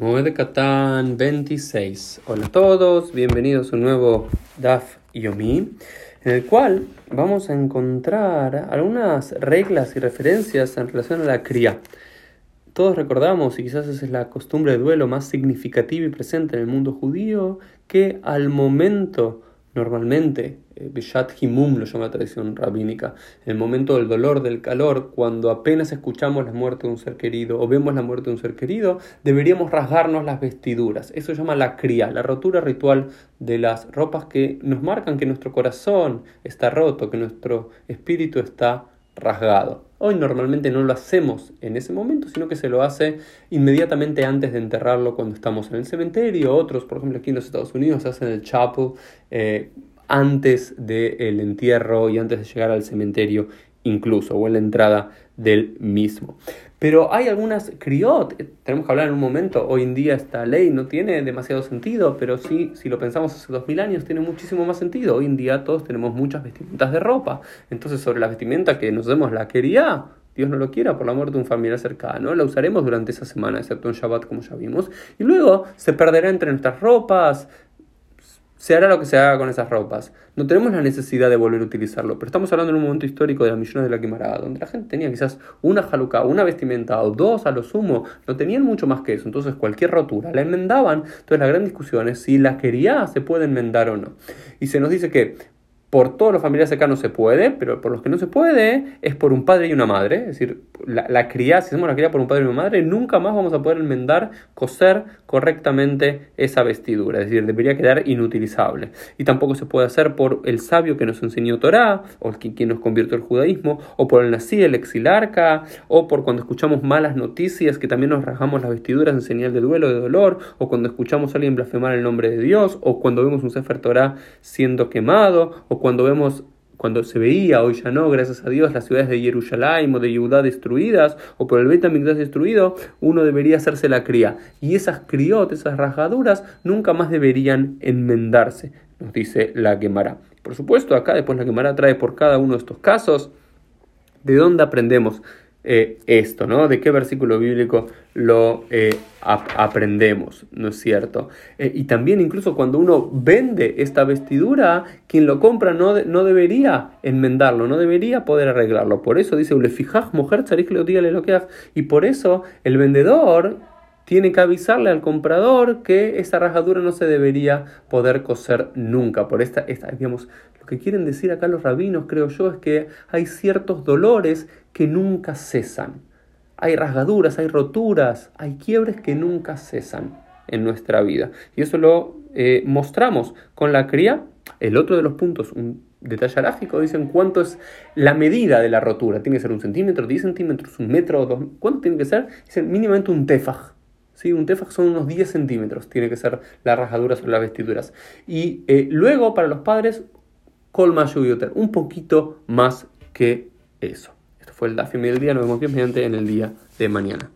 Moed Katan 26. Hola a todos, bienvenidos a un nuevo Daf Yomi, en el cual vamos a encontrar algunas reglas y referencias en relación a la cría. Todos recordamos, y quizás esa es la costumbre de duelo más significativa y presente en el mundo judío, que al momento normalmente, eh, Bishat Himum lo llama la tradición rabínica, el momento del dolor, del calor, cuando apenas escuchamos la muerte de un ser querido o vemos la muerte de un ser querido, deberíamos rasgarnos las vestiduras. Eso se llama la cría, la rotura ritual de las ropas que nos marcan que nuestro corazón está roto, que nuestro espíritu está rasgado. Hoy normalmente no lo hacemos en ese momento, sino que se lo hace inmediatamente antes de enterrarlo cuando estamos en el cementerio. Otros, por ejemplo, aquí en los Estados Unidos, hacen el chapel eh, antes del entierro y antes de llegar al cementerio incluso, o en la entrada del mismo. Pero hay algunas criot, eh, tenemos que hablar en un momento, hoy en día esta ley no tiene demasiado sentido, pero sí, si lo pensamos hace dos mil años, tiene muchísimo más sentido. Hoy en día todos tenemos muchas vestimentas de ropa, entonces sobre la vestimenta que nos demos la quería, Dios no lo quiera, por la muerte de un familiar cercano, la usaremos durante esa semana, excepto en Shabbat, como ya vimos, y luego se perderá entre nuestras ropas, se hará lo que se haga con esas ropas. No tenemos la necesidad de volver a utilizarlo, pero estamos hablando en un momento histórico de las millones de la quemarada, donde la gente tenía quizás una jaluca, una vestimenta o dos a lo sumo, no tenían mucho más que eso, entonces cualquier rotura la enmendaban. Entonces la gran discusión es si la quería se puede enmendar o no. Y se nos dice que por todos los familiares cercanos se puede, pero por los que no se puede es por un padre y una madre. Es decir, la, la cría, si hacemos la cría por un padre y una madre, nunca más vamos a poder enmendar, coser correctamente esa vestidura. Es decir, debería quedar inutilizable. Y tampoco se puede hacer por el sabio que nos enseñó Torah, o quien nos convirtió al judaísmo, o por el nací, el exilarca, o por cuando escuchamos malas noticias que también nos rajamos las vestiduras en señal de duelo, de dolor, o cuando escuchamos a alguien blasfemar el nombre de Dios, o cuando vemos un Sefer Torah siendo quemado, o cuando vemos cuando se veía, hoy ya no, gracias a Dios, las ciudades de Jerusalén o de Judá destruidas, o por el Bet destruido, uno debería hacerse la cría. Y esas criot, esas rajaduras, nunca más deberían enmendarse, nos dice la Gemara. Por supuesto, acá después la Gemara trae por cada uno de estos casos, ¿de dónde aprendemos? Eh, esto, ¿no? ¿De qué versículo bíblico lo eh, aprendemos? ¿No es cierto? Eh, y también incluso cuando uno vende esta vestidura, quien lo compra no, no debería enmendarlo, no debería poder arreglarlo. Por eso dice, mujer, lo que y por eso el vendedor tiene que avisarle al comprador que esa rajadura no se debería poder coser nunca. Por esta, esta, digamos, lo que quieren decir acá los rabinos, creo yo, es que hay ciertos dolores que nunca cesan. Hay rasgaduras, hay roturas, hay quiebres que nunca cesan en nuestra vida. Y eso lo eh, mostramos con la cría. El otro de los puntos, un detalle alágico, dicen cuánto es la medida de la rotura. Tiene que ser un centímetro, 10 centímetros, un metro, dos. ¿Cuánto tiene que ser? Dicen mínimamente un tefaj. ¿sí? Un tefaj son unos 10 centímetros, tiene que ser la rajadura sobre las vestiduras. Y eh, luego para los padres, colma un poquito más que eso. Fue el Dafim del día, nos vemos bien mediante en el día de mañana.